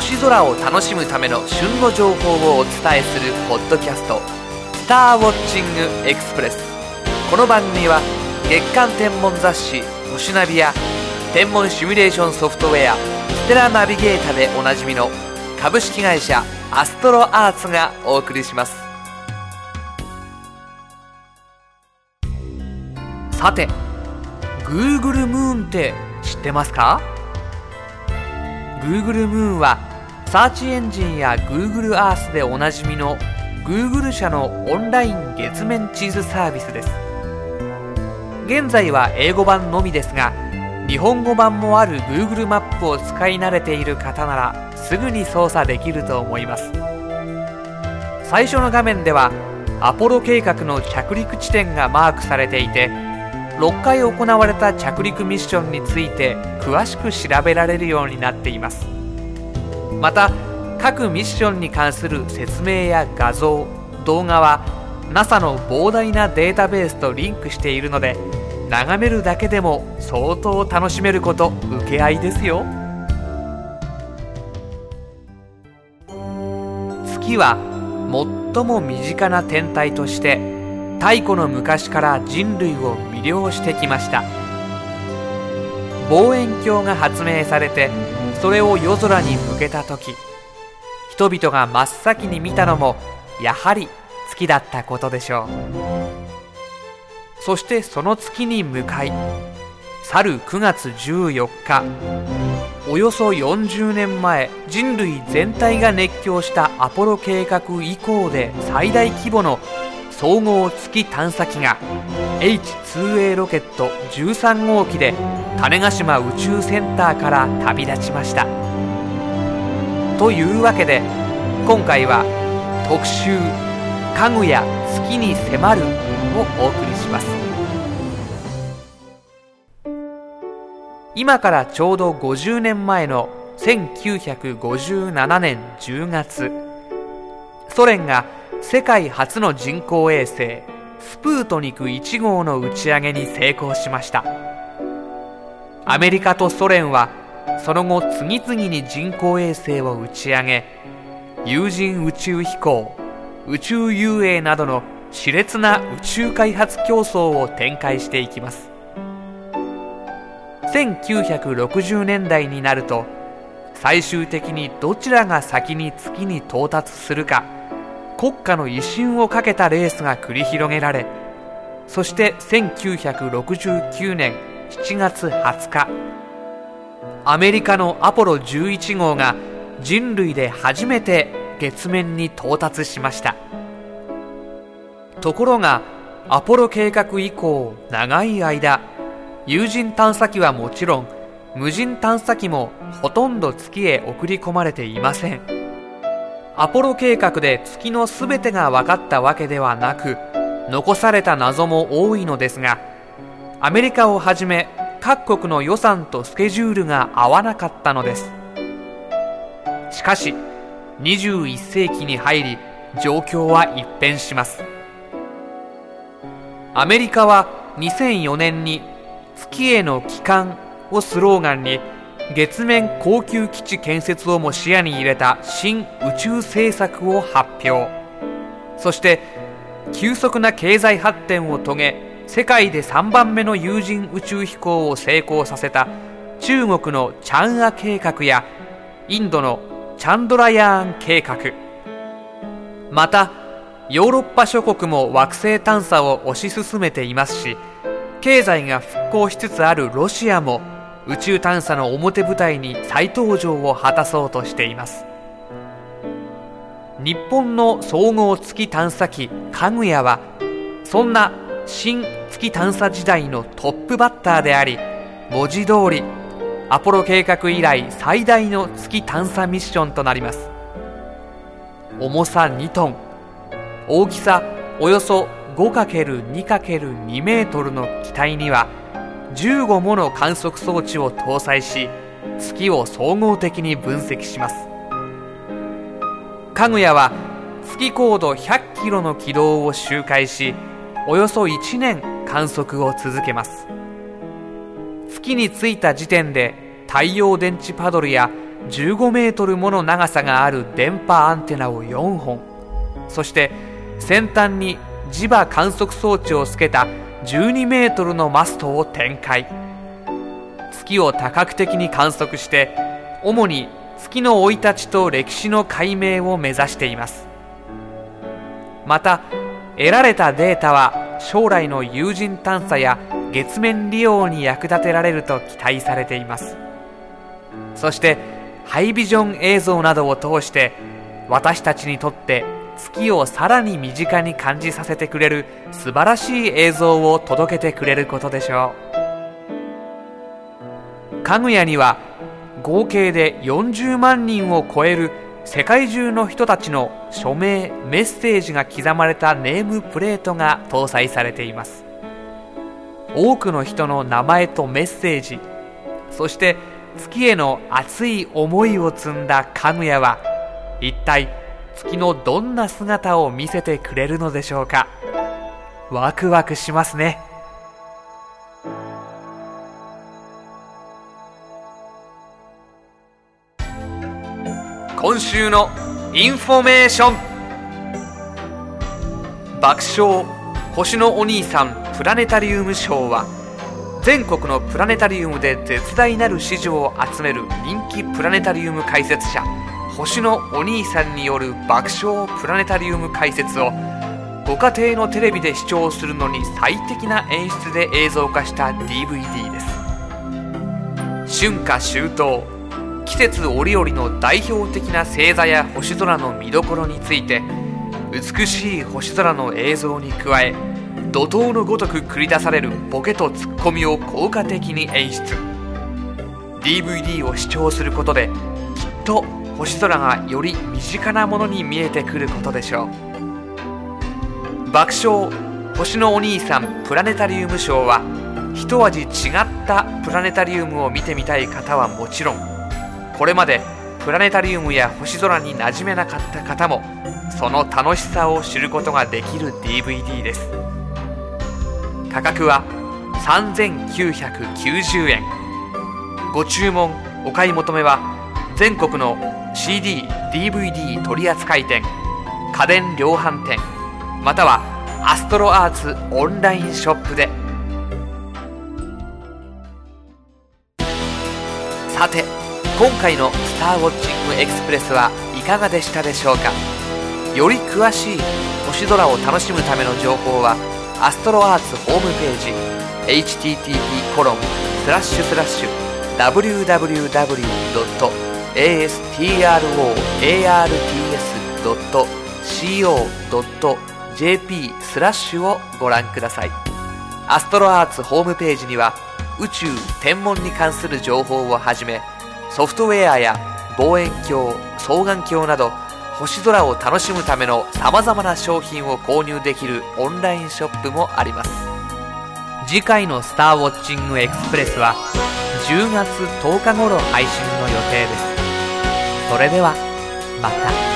星空を楽しむための旬の情報をお伝えするポッドキャスト「スターウォッチングエクスプレス」この番組は月間天文雑誌「星ナビ」や天文シミュレーションソフトウェア「ステラナビゲータ」でおなじみの株式会社アストロアーツがお送りします。さて Google ムーンって知ってますか？Google ムーンはサーチエンジンや Google Earth でおなじみの Google 社のオンライン月面地図サービスです。現在は英語版のみですが日本語版もある Google マップを使い慣れている方ならすぐに操作できると思います。最初の画面ではアポロ計画の着陸地点がマークされていて6回行われた着陸ミッションについて詳しく調べられるようになっています。また各ミッションに関する説明や画像動画は NASA の膨大なデータベースとリンクしているので眺めるだけでも相当楽しめること受け合いですよ。月は最も身近な天体として太古の昔から人類を魅了してきました。望遠鏡が発明されてそれを夜空に向けた時人々が真っ先に見たのもやはり月だったことでしょう。そしてその月に向かい去る9月14日およそ40年前人類全体が熱狂したアポロ計画以降で最大規模の総合月探査機が H2A ロケット13号機で種子島宇宙センターから旅立ちました。というわけで今回は特集「家具や月に迫る」をお送りします。今からちょうど50年前の1957年10月ソ連が世界初の人工衛星スプートニク1号の打ち上げに成功しました。アメリカとソ連はその後次々に人工衛星を打ち上げ有人宇宙飛行宇宙遊泳などの熾烈な宇宙開発競争を展開していきます。1960年代になると最終的にどちらが先に月に到達するか国家の威信をかけたレースが繰り広げられそして1969年7月20日アメリカのアポロ11号が人類で初めて月面に到達しました。ところがアポロ計画以降長い間有人探査機はもちろん無人探査機もほとんど月へ送り込まれていません。アポロ計画で月の全てが分かったわけではなく残された謎も多いのですがアメリカをはじめ各国の予算とスケジュールが合わなかったのです。しかし21世紀に入り状況は一変します。アメリカは2004年に月への帰還をスローガンに月面高級基地建設をも視野に入れた新宇宙政策を発表。そして急速な経済発展を遂げ世界で3番目の有人宇宙飛行を成功させた中国のチャンア計画やインドのチャンドラヤーン計画。またヨーロッパ諸国も惑星探査を推し進めていますし経済が復興しつつあるロシアも宇宙探査の表舞台に再登場を果たそうとしています。日本の総合月探査機かぐやはそんな新月探査時代のトップバッターであり文字通りアポロ計画以来最大の月探査ミッションとなります。重さ2トン大きさおよそ 5×2×2 メートルの機体には15もの観測装置を搭載し月を総合的に分析します。かぐやは月高度100キロの軌道を周回しおよそ1年観測を続けます。月に着いた時点で太陽電池パドルや15メートルもの長さがある電波アンテナを4本。そして先端に磁場観測装置をつけた12メートルのマストを展開。月を多角的に観測して主に月の生い立ちと歴史の解明を目指しています。また得られたデータは将来の有人探査や月面利用に役立てられると期待されています。そしてハイビジョン映像などを通して私たちにとって月をさらに身近に感じさせてくれる素晴らしい映像を届けてくれることでしょう。かぐやには合計で40万人を超える世界中の人たちの署名メッセージが刻まれたネームプレートが搭載されています。多くの人の名前とメッセージそして月への熱い思いを積んだかぐやは一体月のどんな姿を見せてくれるのでしょうか。ワクワクしますね。今週のインフォメーション。爆笑星のお兄さんプラネタリウムショーは全国のプラネタリウムで絶大なる支持を集める人気プラネタリウム解説者星のお兄さんによる爆笑プラネタリウム解説をご家庭のテレビで視聴するのに最適な演出で映像化した DVD です。春夏秋冬季節折々の代表的な星座や星空の見どころについて美しい星空の映像に加え怒涛のごとく繰り出されるボケとツッコミを効果的に演出。DVD を視聴することできっと星空がより身近なものに見えてくることでしょう。爆笑星のお兄さんプラネタリウムショーは一味違ったプラネタリウムを見てみたい方はもちろんこれまでプラネタリウムや星空に馴染めなかった方もその楽しさを知ることができる DVD です。価格は3990円。ご注文お買い求めは全国の CD、DVD 取扱店家電量販店またはアストロアーツオンラインショップでさて今回の「スターウォッチングエクスプレス」はいかがでしたでしょうか？より詳しい星空を楽しむための情報はアストロアーツホームページ http コロンスラッシュスラッシュ www. astroarts.co.jp スラッシュをご覧ください。アストロアーツホームページには宇宙天文に関する情報をはじめソフトウェアや望遠鏡双眼鏡など星空を楽しむための様々な商品を購入できるオンラインショップもあります。次回の「スターウォッチングエクスプレス」は10月10日頃配信の予定です。それではまた。